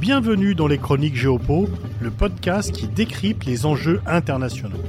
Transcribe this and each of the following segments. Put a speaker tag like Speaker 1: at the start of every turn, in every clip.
Speaker 1: Bienvenue dans les Chroniques Géopo, le podcast qui décrypte les enjeux internationaux.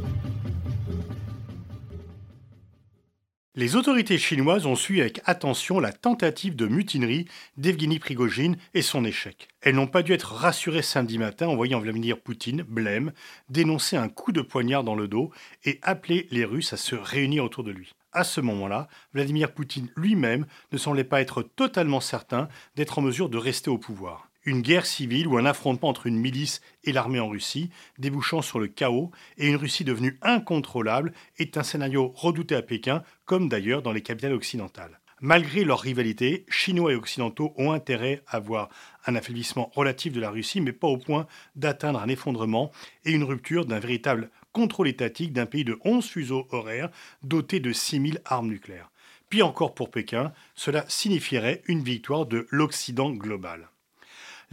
Speaker 1: Les autorités chinoises ont suivi avec attention la tentative de mutinerie d'Evgeny Prigogine et son échec. Elles n'ont pas dû être rassurées samedi matin en voyant Vladimir Poutine, blême, dénoncer un coup de poignard dans le dos et appeler les Russes à se réunir autour de lui. À ce moment-là, Vladimir Poutine lui-même ne semblait pas être totalement certain d'être en mesure de rester au pouvoir une guerre civile ou un affrontement entre une milice et l'armée en Russie, débouchant sur le chaos et une Russie devenue incontrôlable, est un scénario redouté à Pékin, comme d'ailleurs dans les capitales occidentales. Malgré leur rivalité, Chinois et Occidentaux ont intérêt à voir un affaiblissement relatif de la Russie, mais pas au point d'atteindre un effondrement et une rupture d'un véritable contrôle étatique d'un pays de 11 fuseaux horaires doté de 6000 armes nucléaires. Puis encore pour Pékin, cela signifierait une victoire de l'Occident global.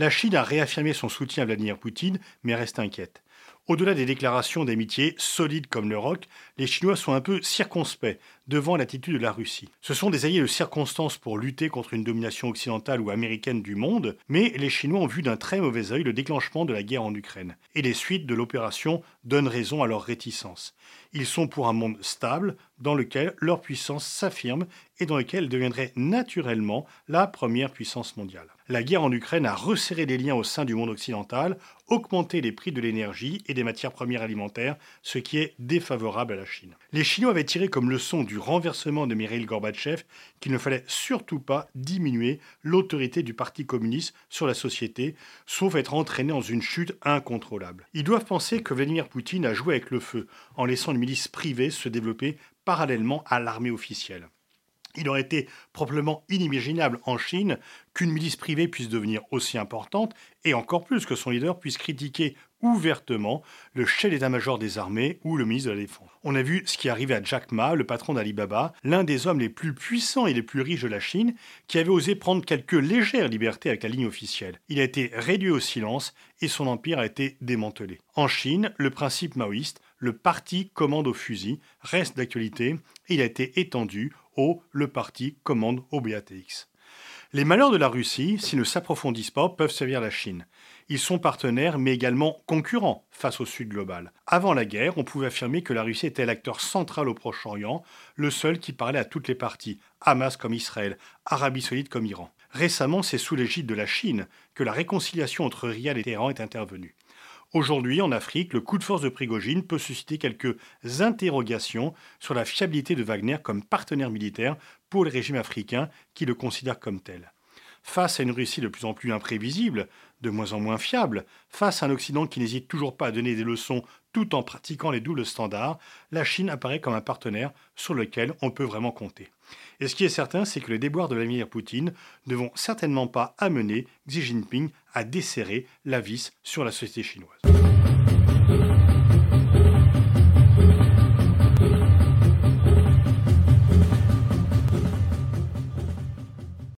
Speaker 1: La Chine a réaffirmé son soutien à Vladimir Poutine, mais reste inquiète. Au-delà des déclarations d'amitié solides comme le roc, les Chinois sont un peu circonspects devant l'attitude de la Russie. Ce sont des alliés de circonstances pour lutter contre une domination occidentale ou américaine du monde, mais les Chinois ont vu d'un très mauvais œil le déclenchement de la guerre en Ukraine, et les suites de l'opération donnent raison à leur réticence. Ils sont pour un monde stable, dans lequel leur puissance s'affirme et dans lequel elle deviendrait naturellement la première puissance mondiale. La guerre en Ukraine a resserré les liens au sein du monde occidental, augmenté les prix de l'énergie et des matières premières alimentaires, ce qui est défavorable à la Chine. Les Chinois avaient tiré comme leçon du renversement de Mikhail Gorbatchev qu'il ne fallait surtout pas diminuer l'autorité du Parti communiste sur la société, sauf être entraîné dans une chute incontrôlable. Ils doivent penser que Vladimir Poutine a joué avec le feu en laissant une milice privée se développer parallèlement à l'armée officielle. Il aurait été probablement inimaginable en Chine qu'une milice privée puisse devenir aussi importante, et encore plus que son leader puisse critiquer ouvertement le chef d'état-major des armées ou le ministre de la Défense. On a vu ce qui arrivait à Jack Ma, le patron d'Alibaba, l'un des hommes les plus puissants et les plus riches de la Chine, qui avait osé prendre quelques légères libertés avec la ligne officielle. Il a été réduit au silence et son empire a été démantelé. En Chine, le principe maoïste, le parti commande au fusil, reste d'actualité et il a été étendu le parti commande au BATX. Les malheurs de la Russie, s'ils ne s'approfondissent pas, peuvent servir la Chine. Ils sont partenaires mais également concurrents face au Sud global. Avant la guerre, on pouvait affirmer que la Russie était l'acteur central au Proche-Orient, le seul qui parlait à toutes les parties, Hamas comme Israël, Arabie saoudite comme Iran. Récemment, c'est sous l'égide de la Chine que la réconciliation entre Riyad et Téhéran est intervenue. Aujourd'hui, en Afrique, le coup de force de Prigogine peut susciter quelques interrogations sur la fiabilité de Wagner comme partenaire militaire pour les régimes africains qui le considèrent comme tel. Face à une Russie de plus en plus imprévisible, de moins en moins fiable, face à un Occident qui n'hésite toujours pas à donner des leçons tout en pratiquant les doubles standards, la Chine apparaît comme un partenaire sur lequel on peut vraiment compter. Et ce qui est certain, c'est que les déboires de Vladimir Poutine ne vont certainement pas amener Xi Jinping à desserrer la vis sur la société chinoise.